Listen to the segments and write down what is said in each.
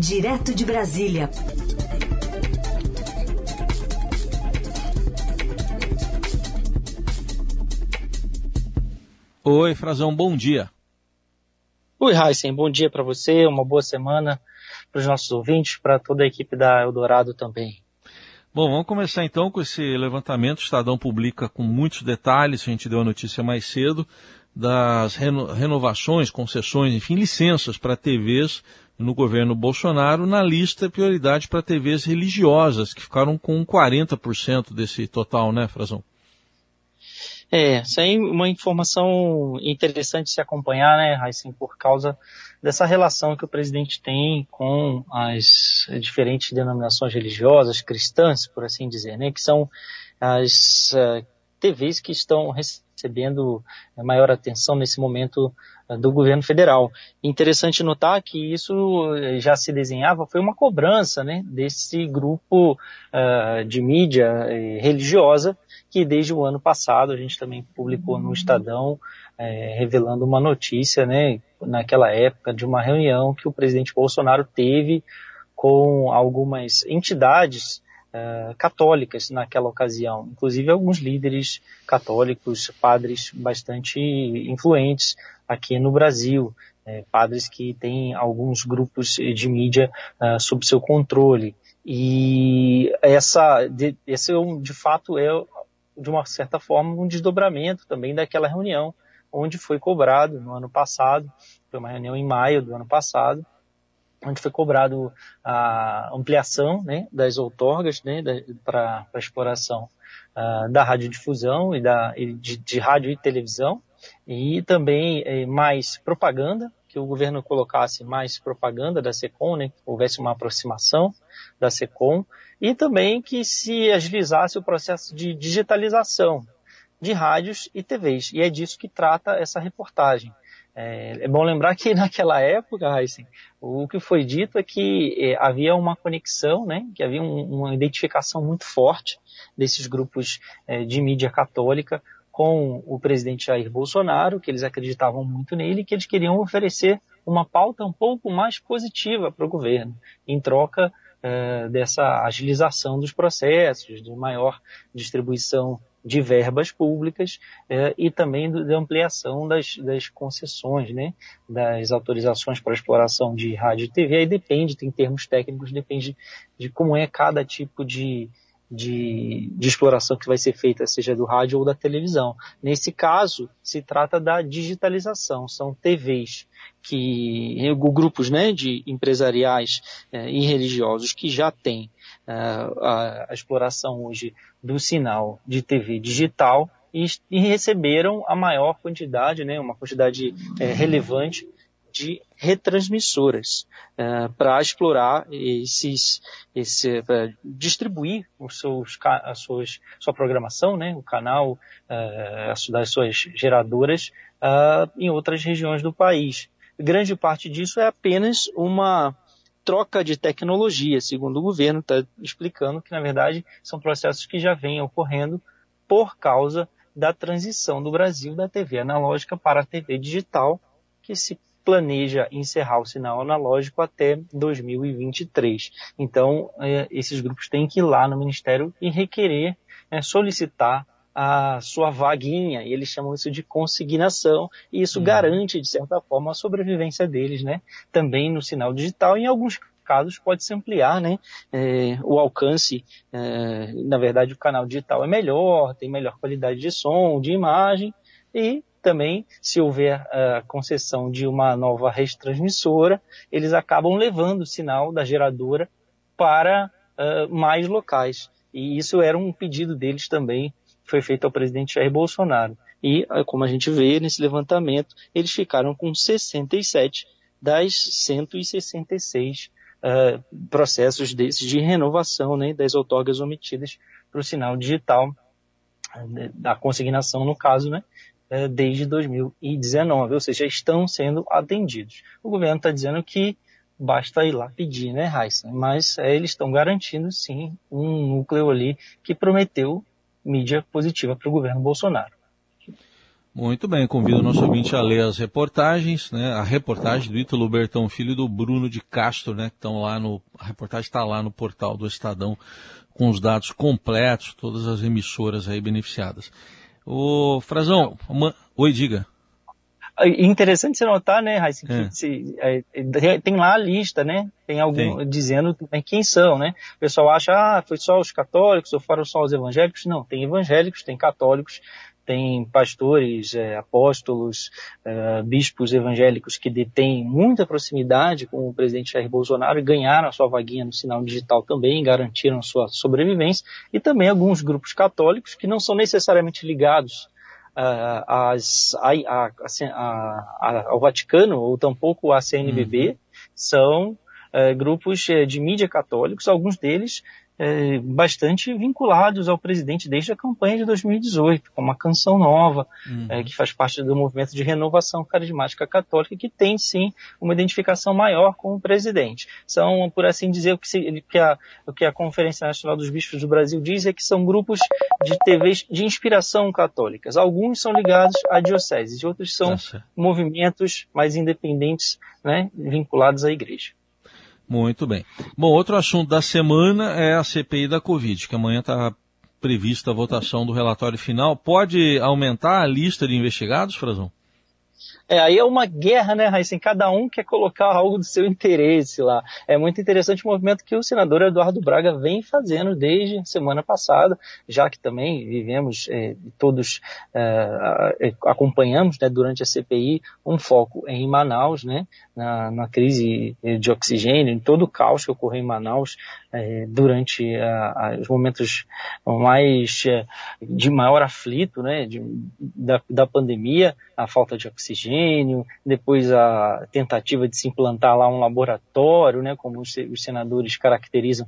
Direto de Brasília. Oi, Frazão, bom dia. Oi, Heisen, bom dia para você, uma boa semana para os nossos ouvintes, para toda a equipe da Eldorado também. Bom, vamos começar então com esse levantamento. O Estadão publica com muitos detalhes, a gente deu a notícia mais cedo, das reno renovações, concessões, enfim, licenças para TVs no governo Bolsonaro na lista prioridade para TVs religiosas, que ficaram com 40% desse total, né, Frazão? É, isso aí é uma informação interessante se acompanhar, né, Raíssen, por causa dessa relação que o presidente tem com as diferentes denominações religiosas, cristãs, por assim dizer, né, que são as uh, eh, TVs que estão recebendo maior atenção nesse momento uh, do governo federal. Interessante notar que isso eh, já se desenhava, foi uma cobrança, né, desse grupo uh, de mídia religiosa que desde o ano passado a gente também publicou no Estadão, revelando uma notícia, né, naquela época, de uma reunião que o presidente Bolsonaro teve com algumas entidades uh, católicas naquela ocasião, inclusive alguns líderes católicos, padres bastante influentes aqui no Brasil, é, padres que têm alguns grupos de mídia uh, sob seu controle. E essa, de, esse de fato é de uma certa forma, um desdobramento também daquela reunião onde foi cobrado no ano passado, foi uma reunião em maio do ano passado, onde foi cobrado a ampliação né, das outorgas né, para a exploração uh, da radiodifusão e, da, e de, de, rádio e televisão, e também eh, mais propaganda, que o governo colocasse mais propaganda da SECOM, né, que houvesse uma aproximação da SECOM, e também que se agilizasse o processo de digitalização de rádios e TVs. E é disso que trata essa reportagem. É, é bom lembrar que naquela época, o que foi dito é que é, havia uma conexão, né, que havia um, uma identificação muito forte desses grupos é, de mídia católica com o presidente Jair Bolsonaro, que eles acreditavam muito nele e que eles queriam oferecer uma pauta um pouco mais positiva para o governo, em troca é, dessa agilização dos processos, de maior distribuição de verbas públicas é, e também da ampliação das, das, concessões, né, das autorizações para exploração de rádio e TV. Aí depende, tem termos técnicos, depende de como é cada tipo de, de, de, exploração que vai ser feita, seja do rádio ou da televisão. Nesse caso, se trata da digitalização, são TVs que grupos né, de empresariais eh, e religiosos que já têm eh, a, a, exploração hoje do sinal de TV digital e, e receberam a maior quantidade, né, uma quantidade eh, relevante de retransmissoras uh, para explorar esses, esse, distribuir os seus, as suas, sua programação, né, o canal uh, das suas geradoras uh, em outras regiões do país. Grande parte disso é apenas uma troca de tecnologia, segundo o governo está explicando que na verdade são processos que já vêm ocorrendo por causa da transição do Brasil da TV analógica para a TV digital, que se planeja encerrar o sinal analógico até 2023. Então, é, esses grupos têm que ir lá no Ministério e requerer, é, solicitar a sua vaguinha, e eles chamam isso de consignação, e isso uhum. garante, de certa forma, a sobrevivência deles, né? Também no sinal digital, em alguns casos pode se ampliar, né? É, o alcance, é, na verdade, o canal digital é melhor, tem melhor qualidade de som, de imagem, e também, se houver a concessão de uma nova rede transmissora, eles acabam levando o sinal da geradora para uh, mais locais. E isso era um pedido deles também, foi feito ao presidente Jair Bolsonaro. E, uh, como a gente vê nesse levantamento, eles ficaram com 67 das 166 uh, processos desses de renovação né, das outorgas omitidas para o sinal digital, da consignação no caso, né, é, desde 2019, ou seja, estão sendo atendidos. O governo está dizendo que basta ir lá pedir, né, Raíssa? Mas é, eles estão garantindo, sim, um núcleo ali que prometeu mídia positiva para o governo Bolsonaro. Muito bem, convido o nosso ouvinte a ler as reportagens, né? A reportagem do Ítalo Bertão Filho e do Bruno de Castro, né? Que estão lá no. A reportagem está lá no portal do Estadão com os dados completos, todas as emissoras aí beneficiadas. O Frazão, uma... oi, diga. Interessante você notar, né, Raíssa, é. se, é, tem lá a lista, né? Tem algum tem. dizendo quem são, né? O pessoal acha, ah, foi só os católicos ou foram só os evangélicos. Não, tem evangélicos, tem católicos, tem pastores, é, apóstolos, é, bispos evangélicos que detêm muita proximidade com o presidente Jair Bolsonaro e ganharam a sua vaguinha no sinal digital também, garantiram sua sobrevivência, e também alguns grupos católicos que não são necessariamente ligados uh, a, a, a, ao Vaticano ou tampouco à CNBB, uhum. são uh, grupos uh, de mídia católicos, alguns deles é, bastante vinculados ao presidente desde a campanha de 2018, com uma canção nova, uhum. é, que faz parte do movimento de renovação carismática católica, que tem sim uma identificação maior com o presidente. São, por assim dizer, o que, se, que a, o que a Conferência Nacional dos Bispos do Brasil diz é que são grupos de TVs de inspiração católicas. Alguns são ligados à diocese, outros são Nossa. movimentos mais independentes, né, vinculados à igreja. Muito bem. Bom, outro assunto da semana é a CPI da Covid, que amanhã está prevista a votação do relatório final. Pode aumentar a lista de investigados, Frazão? É, aí é uma guerra, né, Raíssa? Cada um quer colocar algo do seu interesse lá. É muito interessante o movimento que o senador Eduardo Braga vem fazendo desde semana passada, já que também vivemos, é, todos é, é acompanhamos né, durante a CPI um foco em Manaus, né, na, na crise de oxigênio, em todo o caos que ocorreu em Manaus é, durante a, a, os momentos mais é, de maior aflito né, de, da, da pandemia, a falta de oxigênio, depois a tentativa de se implantar lá um laboratório, né, como os, os senadores caracterizam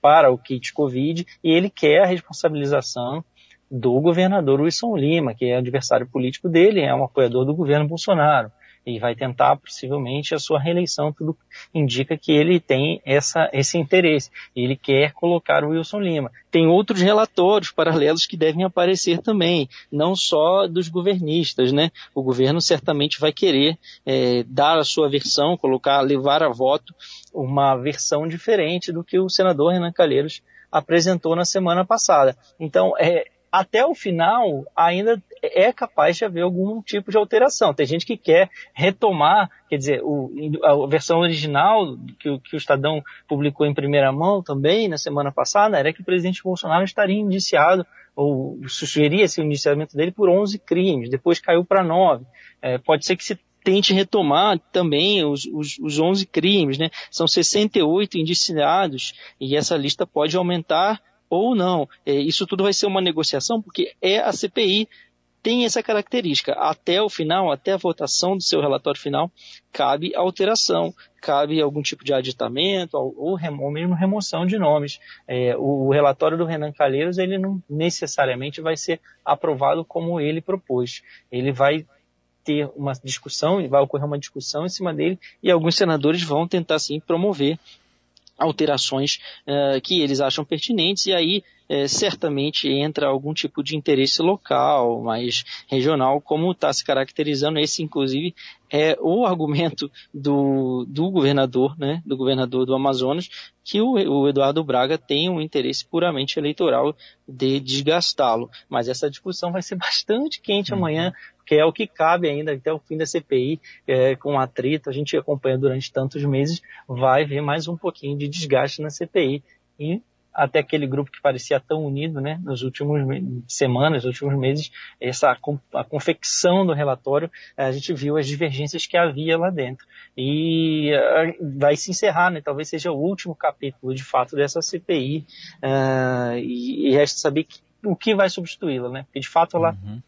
para o kit Covid, e ele quer a responsabilização do governador Wilson Lima, que é adversário político dele, é um apoiador do governo Bolsonaro e vai tentar possivelmente a sua reeleição, tudo indica que ele tem essa, esse interesse. Ele quer colocar o Wilson Lima. Tem outros relatórios paralelos que devem aparecer também, não só dos governistas, né? O governo certamente vai querer é, dar a sua versão, colocar, levar a voto uma versão diferente do que o senador Renan Calheiros apresentou na semana passada. Então, é, até o final ainda é capaz de haver algum tipo de alteração. Tem gente que quer retomar, quer dizer, o, a versão original que, que, o Estadão publicou em primeira mão também na semana passada era que o presidente Bolsonaro estaria indiciado ou sugeria-se o indiciamento dele por 11 crimes, depois caiu para 9. É, pode ser que se tente retomar também os, os, os 11 crimes, né? São 68 indiciados e essa lista pode aumentar ou não. É, isso tudo vai ser uma negociação porque é a CPI tem essa característica. Até o final, até a votação do seu relatório final, cabe alteração, cabe algum tipo de aditamento ou, ou, mesmo remoção de nomes. É, o, o, relatório do Renan Calheiros, ele não necessariamente vai ser aprovado como ele propôs. Ele vai ter uma discussão, vai ocorrer uma discussão em cima dele e alguns senadores vão tentar sim promover alterações uh, que eles acham pertinentes e aí uh, certamente entra algum tipo de interesse local, mais regional, como está se caracterizando. Esse, inclusive, é o argumento do, do governador, né, do governador do Amazonas, que o, o Eduardo Braga tem um interesse puramente eleitoral de desgastá-lo. Mas essa discussão vai ser bastante quente uhum. amanhã, que é o que cabe ainda até o fim da CPI, é, com atrito, a gente acompanha durante tantos meses, vai ver mais um pouquinho de desgaste na CPI. E até aquele grupo que parecia tão unido, né, nos últimos semanas, nos últimos meses, essa a confecção do relatório, a gente viu as divergências que havia lá dentro. E uh, vai se encerrar, né, talvez seja o último capítulo, de fato, dessa CPI, uh, ah, e, e resta saber que, o que vai substituí-la, né, porque de fato ela uhum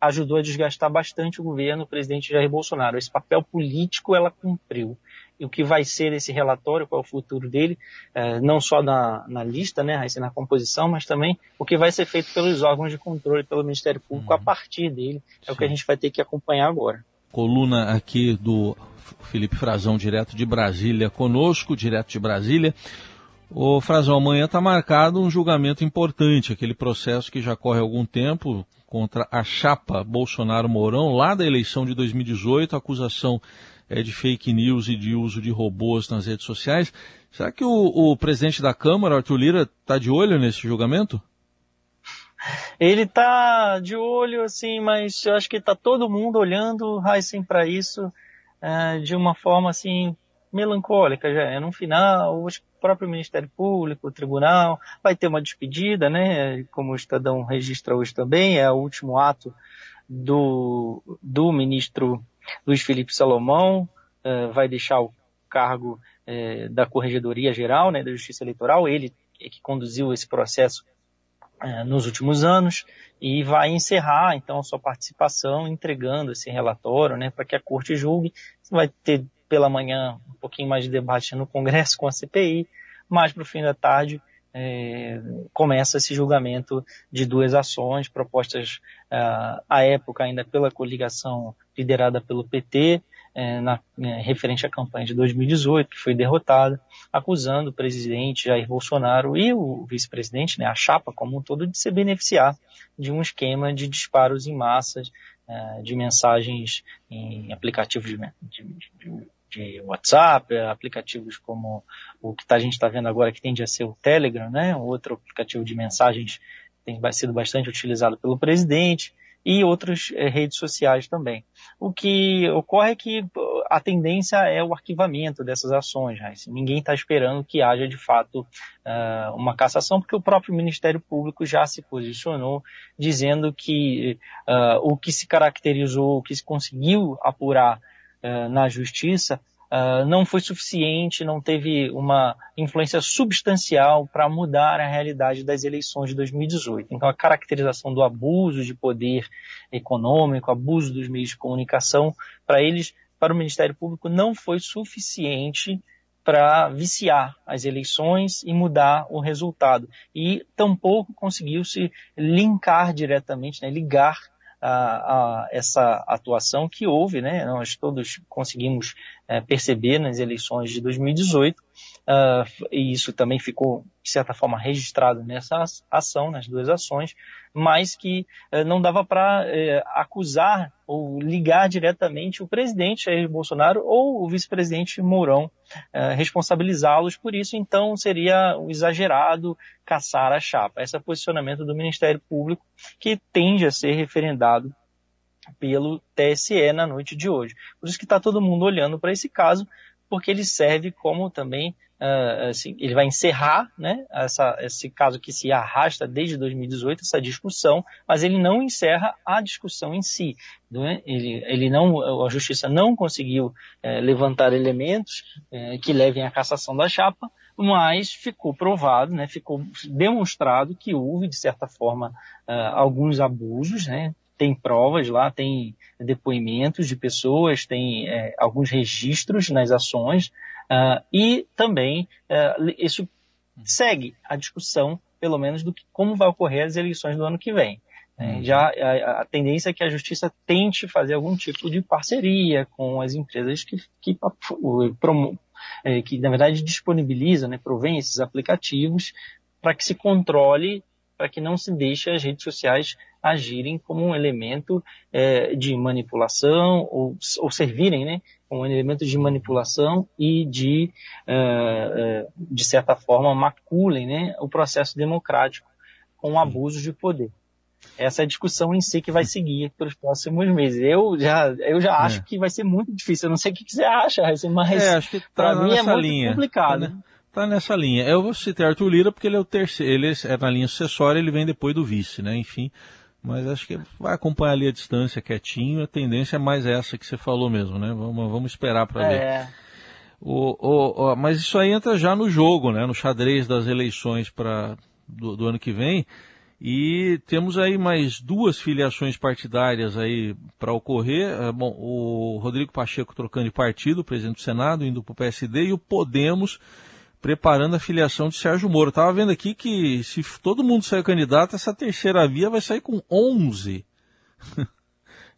ajudou a desgastar bastante o governo, o presidente Jair Bolsonaro. Esse papel político ela cumpriu. O que vai ser esse relatório, qual é o futuro dele, é, não só na, na lista, né, na composição, mas também o que vai ser feito pelos órgãos de controle, pelo Ministério Público, uhum. a partir dele, é Sim. o que a gente vai ter que acompanhar agora. Coluna aqui do Felipe Frazão, direto de Brasília, conosco, direto de Brasília. O Frazão, amanhã está marcado um julgamento importante, aquele processo que já corre há algum tempo, contra a chapa Bolsonaro-Mourão, lá da eleição de 2018, a acusação é de fake news e de uso de robôs nas redes sociais. Será que o, o presidente da Câmara, Arthur Lira, está de olho nesse julgamento? Ele está de olho, assim, mas eu acho que está todo mundo olhando, Heisen, para isso é, de uma forma, assim, melancólica já. É no final, o próprio Ministério Público, o Tribunal, vai ter uma despedida, né? Como o Estadão registra hoje também, é o último ato do, do ministro Luiz Felipe Salomão, uh, vai deixar o cargo uh, da Corregedoria Geral, né, da Justiça Eleitoral, ele é que conduziu esse processo uh, nos últimos anos, e vai encerrar, então, sua participação entregando esse relatório, né, para que a Corte julgue. Vai ter pela manhã um pouquinho mais de debate no Congresso com a CPI, mas para o fim da tarde é, começa esse julgamento de duas ações propostas uh, à época ainda pela coligação liderada pelo PT, é, na, é, referente à campanha de 2018, que foi derrotada, acusando o presidente Jair Bolsonaro e o vice-presidente, né, a chapa como um todo, de se beneficiar de um esquema de disparos em massa é, de mensagens em aplicativos de, de, de de WhatsApp, aplicativos como o que tá, a gente está vendo agora, que tende a ser o Telegram, né? Outro aplicativo de mensagens tem sido bastante utilizado pelo presidente e outras é, redes sociais também. O que ocorre é que a tendência é o arquivamento dessas ações. Né? Ninguém está esperando que haja de fato uh, uma cassação, porque o próprio Ministério Público já se posicionou dizendo que uh, o que se caracterizou, o que se conseguiu apurar uh, na justiça uh, não foi suficiente, não teve uma influência substancial para mudar a realidade das eleições de 2018. Então, a caracterização do abuso de poder econômico, abuso dos meios de comunicação, para eles, para o Ministério Público, não foi suficiente para viciar as eleições e mudar o resultado. E tampouco conseguiu se linkar diretamente, né, ligar a, a, essa atuação que houve, né? Nós todos conseguimos é, perceber nas eleições de 2018, uh, e isso também ficou, de certa forma, registrado nessa ação, nas duas ações, mas que uh, não dava para uh, eh, acusar ou ligar diretamente o presidente Jair Bolsonaro ou o vice-presidente Mourão, eh, responsabilizá-los por isso, então seria exagerado caçar a chapa. Esse é o posicionamento do Ministério Público, que tende a ser referendado pelo TSE na noite de hoje. Por isso que está todo mundo olhando para esse caso, porque ele serve como também, uh, assim, ele vai encerrar né, essa, esse caso que se arrasta desde 2018, essa discussão, mas ele não encerra a discussão em si. Né? Ele, ele não, a justiça não conseguiu uh, levantar elementos uh, que levem à cassação da chapa, mas ficou provado, né, ficou demonstrado que houve, de certa forma, alguns abusos, né, tem provas lá, tem depoimentos de pessoas, tem é, alguns registros nas ações uh, e também uh, isso segue a discussão, pelo menos, do que como vai ocorrer as eleições do ano que vem. Uhum. Já a, a, tendência é que a justiça tente fazer algum tipo de parceria com as empresas que, que, é, que na verdade disponibilizam, né, provém esses aplicativos para que se controle, para que não se deixe as redes sociais agirem como um elemento é, de manipulação ou, ou servirem né, como um elemento de manipulação e de, é, é, de certa forma, maculem né, o processo democrático com abusos de poder. Essa é a discussão em si que vai seguir pelos próximos meses. Eu já, eu já acho é. que vai ser muito difícil. Eu não sei o que você acha, mas é, acho que tá mim é muito linha. complicado. Tá, né? tá nessa linha. Eu vou citar Arthur Lira porque ele é o terceiro, ele é na linha sucessória, ele vem depois do vice, né? Enfim, mas acho que vai acompanhar ali a distância quietinho. A tendência é mais essa que você falou mesmo, né? Vamos, vamos esperar para ver. É. O, o, o, mas isso aí entra já no jogo, né? No xadrez das eleições para do, do, ano que vem. E temos aí mais duas filiações partidárias aí para ocorrer. É, bom, o Rodrigo Pacheco trocando de partido, presidente do Senado, indo para o PSD, e o Podemos preparando a filiação de Sérgio Moro. Estava vendo aqui que se todo mundo sair candidato, essa terceira via vai sair com 11.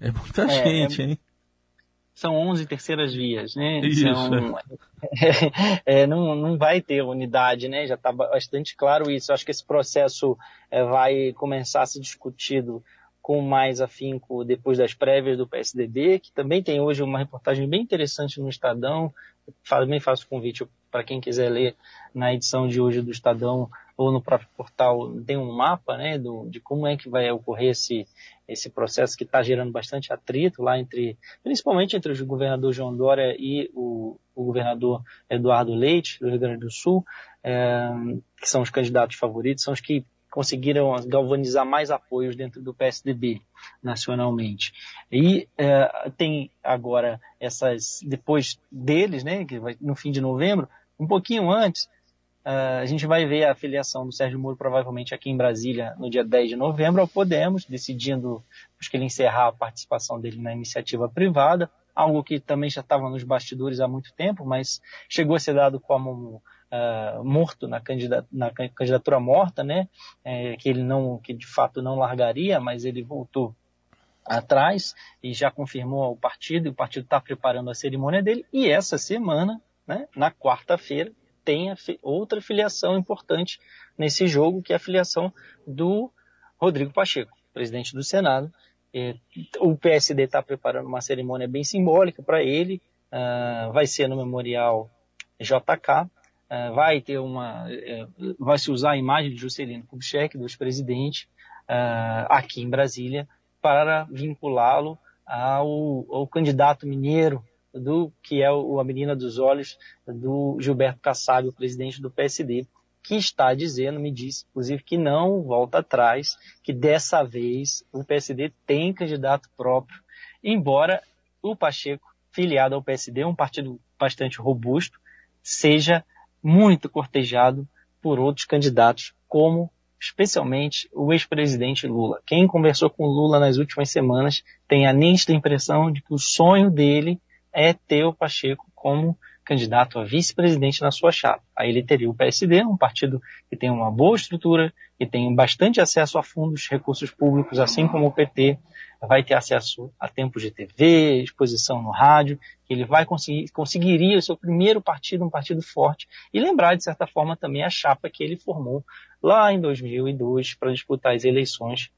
é muita é, gente, é... hein? São 11 terceiras vias, né? Isso. São, é, não, não vai ter unidade, né? Já está bastante claro isso. Acho que esse processo é, vai começar a ser discutido com mais afinco depois das prévias do PSDB, que também tem hoje uma reportagem bem interessante no Estadão. Também faço convite para quem quiser ler na edição de hoje do Estadão ou no próprio portal, tem um mapa né, do, de como é que vai ocorrer esse, esse processo que está gerando bastante atrito lá entre, principalmente entre o governador João Dória e o, o governador Eduardo Leite, do Rio Grande do Sul, é, que são os candidatos favoritos, são os que conseguiram galvanizar mais apoios dentro do PSDB nacionalmente. E é, tem agora essas, depois deles, né, que vai, no fim de novembro, um pouquinho antes, Uh, a gente vai ver a filiação do Sérgio Moro provavelmente aqui em Brasília no dia 10 de novembro ao Podemos, decidindo acho que ele encerrar a participação dele na iniciativa privada, algo que também já estava nos bastidores há muito tempo, mas chegou a ser dado como uh, morto na, candidatura, na candidatura morta, né? É, que ele não, que de fato não largaria, mas ele voltou atrás e já confirmou ao partido, e o partido está preparando a cerimônia dele, e essa semana, né, na quarta-feira, tem outra filiação importante nesse jogo, que é a filiação do Rodrigo Pacheco, presidente do Senado. O PSD está preparando uma cerimônia bem simbólica para ele, uh, vai ser no Memorial JK, é, vai ter uma, é, vai se usar a imagem de Juscelino Kubitschek, do ex-presidente, é, aqui em Brasília, para vinculá-lo ao, ao, candidato mineiro do que é o, a menina dos olhos do Gilberto Kassab, o presidente do PSD, que está dizendo, me disse, inclusive, que não volta atrás, que dessa vez o PSD tem candidato próprio, embora o Pacheco, filiado ao PSD, um partido bastante robusto, seja muito cortejado por outros candidatos, como especialmente o ex-presidente Lula. Quem conversou com Lula nas últimas semanas tem a nítida impressão de que o sonho dele é ter o Pacheco como candidato a vice-presidente na sua chapa. Aí ele teria o PSD, um partido que tem uma boa estrutura, que tem bastante acesso a fundos, recursos públicos, assim como o PT, vai ter acesso a tempos de TV, exposição no rádio, que ele vai conseguir, conseguiria o seu primeiro partido, um partido forte, e lembrar, de certa forma, também a chapa que ele formou lá em 2002 para disputar as eleições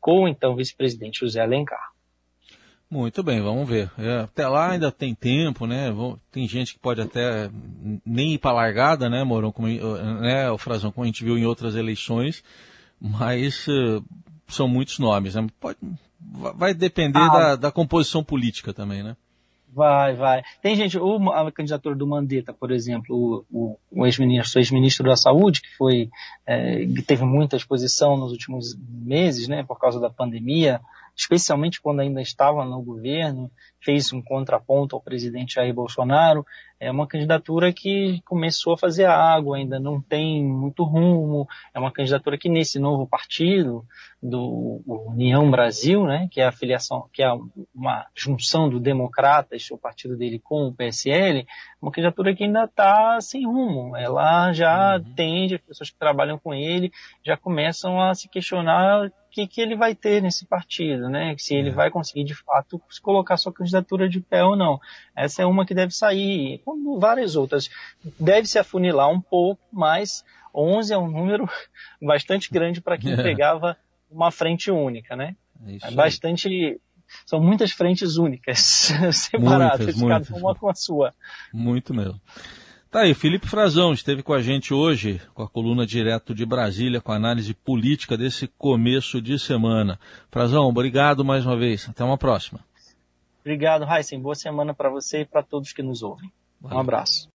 com o então vice-presidente José Alencar. Muito bem, vamos ver. É, até lá ainda tem tempo, né? Tem gente que pode até nem ir para largada, né, Morão, como, né, o Frazão, como a gente viu em outras eleições, mas uh, são muitos nomes. Né? Pode, vai depender ah, da, da, composição política também, né? Vai, vai. Tem gente, o, a candidatura do Mandetta, por exemplo, o, o ex-ministro, ex-ministro da Saúde, que foi, é, teve muita exposição nos últimos meses, né, por causa da pandemia, especialmente quando ainda estava no governo, fez um contraponto ao presidente Jair Bolsonaro. É uma candidatura que começou a fazer água, ainda não tem muito rumo. É uma candidatura que nesse novo partido do União Brasil, né, que é a filiação, que é uma junção do Democratas, o partido dele com o PSL, uma candidatura que ainda está sem rumo. Ela já uhum. tende, as pessoas que trabalham com ele já começam a se questionar que, que ele vai ter nesse partido, né? Se ele é. vai conseguir de fato colocar sua candidatura de pé ou não. Essa é uma que deve sair, como várias outras. Deve se afunilar um pouco, mas 11 é um número bastante grande para quem é. pegava uma frente única, né? É bastante são muitas frentes únicas, separadas, muitas, cada uma com a sua. Muito mesmo. Tá aí, Felipe Frazão esteve com a gente hoje, com a coluna direto de Brasília, com a análise política desse começo de semana. Frazão, obrigado mais uma vez. Até uma próxima. Obrigado, Heisen. Boa semana para você e para todos que nos ouvem. Valeu. Um abraço.